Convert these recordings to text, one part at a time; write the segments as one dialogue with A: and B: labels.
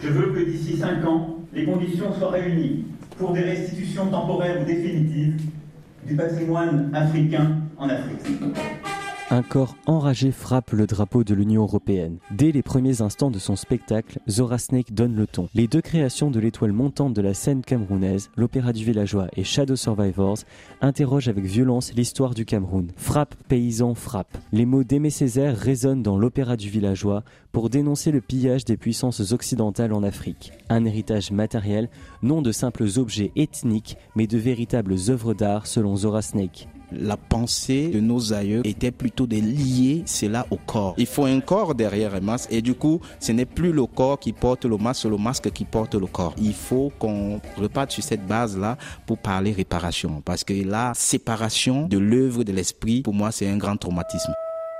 A: Je veux que d'ici cinq ans, les conditions soient réunies pour des restitutions temporaires ou définitives du patrimoine africain en Afrique.
B: Un corps enragé frappe le drapeau de l'Union européenne. Dès les premiers instants de son spectacle, Zora Snake donne le ton. Les deux créations de l'étoile montante de la scène camerounaise, l'Opéra du Villageois et Shadow Survivors, interrogent avec violence l'histoire du Cameroun. Frappe, paysan, frappe. Les mots d'Aimé Césaire résonnent dans l'Opéra du Villageois pour dénoncer le pillage des puissances occidentales en Afrique. Un héritage matériel, non de simples objets ethniques, mais de véritables œuvres d'art selon Zora Snake
C: la pensée de nos aïeux était plutôt de lier cela au corps. Il faut un corps derrière un masque et du coup, ce n'est plus le corps qui porte le masque, c'est le masque qui porte le corps. Il faut qu'on reparte sur cette base-là pour parler réparation parce que la séparation de l'œuvre de l'esprit, pour moi, c'est un grand traumatisme.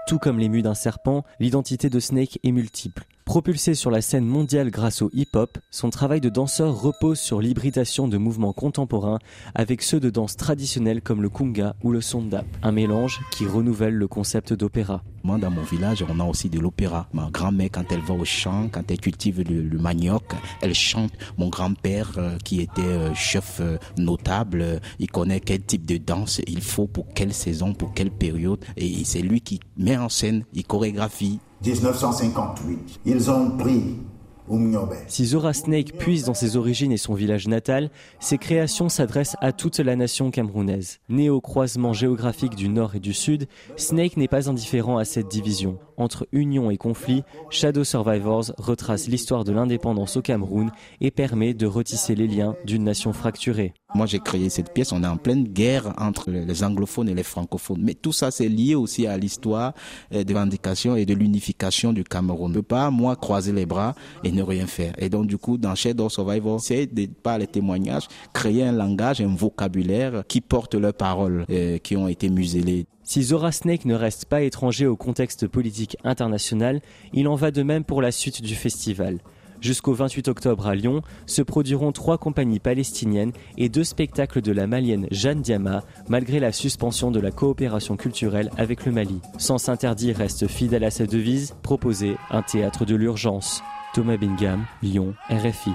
B: Tout comme l'ému d'un serpent, l'identité de Snake est multiple. Propulsé sur la scène mondiale grâce au hip-hop, son travail de danseur repose sur l'hybridation de mouvements contemporains avec ceux de danse traditionnelle comme le kunga ou le sondap, un mélange qui renouvelle le concept d'opéra.
C: Moi, dans mon village, on a aussi de l'opéra. Ma grand-mère, quand elle va au champ, quand elle cultive le, manioc, elle chante. Mon grand-père, euh, qui était euh, chef euh, notable, il connaît quel type de danse il faut pour quelle saison, pour quelle période. Et c'est lui qui met en scène, il chorégraphie,
D: 1958. Ils ont pris
B: si Zora Snake puise dans ses origines et son village natal, ses créations s'adressent à toute la nation camerounaise. Né au croisement géographique du nord et du sud, Snake n'est pas indifférent à cette division. Entre union et conflit, Shadow Survivors retrace l'histoire de l'indépendance au Cameroun et permet de retisser les liens d'une nation fracturée.
C: Moi, j'ai créé cette pièce. On est en pleine guerre entre les anglophones et les francophones. Mais tout ça, c'est lié aussi à l'histoire euh, des vindications et de l'unification du Cameroun. On ne peut pas, moi, croiser les bras et ne rien faire. Et donc, du coup, dans Shadow Survivor, c'est par les témoignages, créer un langage, un vocabulaire qui porte leurs paroles, euh, qui ont été muselées.
B: Si Zora Snake ne reste pas étranger au contexte politique international, il en va de même pour la suite du festival. Jusqu'au 28 octobre à Lyon se produiront trois compagnies palestiniennes et deux spectacles de la malienne Jeanne Diama, malgré la suspension de la coopération culturelle avec le Mali. Sans interdit reste fidèle à sa devise, proposer un théâtre de l'urgence. Thomas Bingham, Lyon, RFI.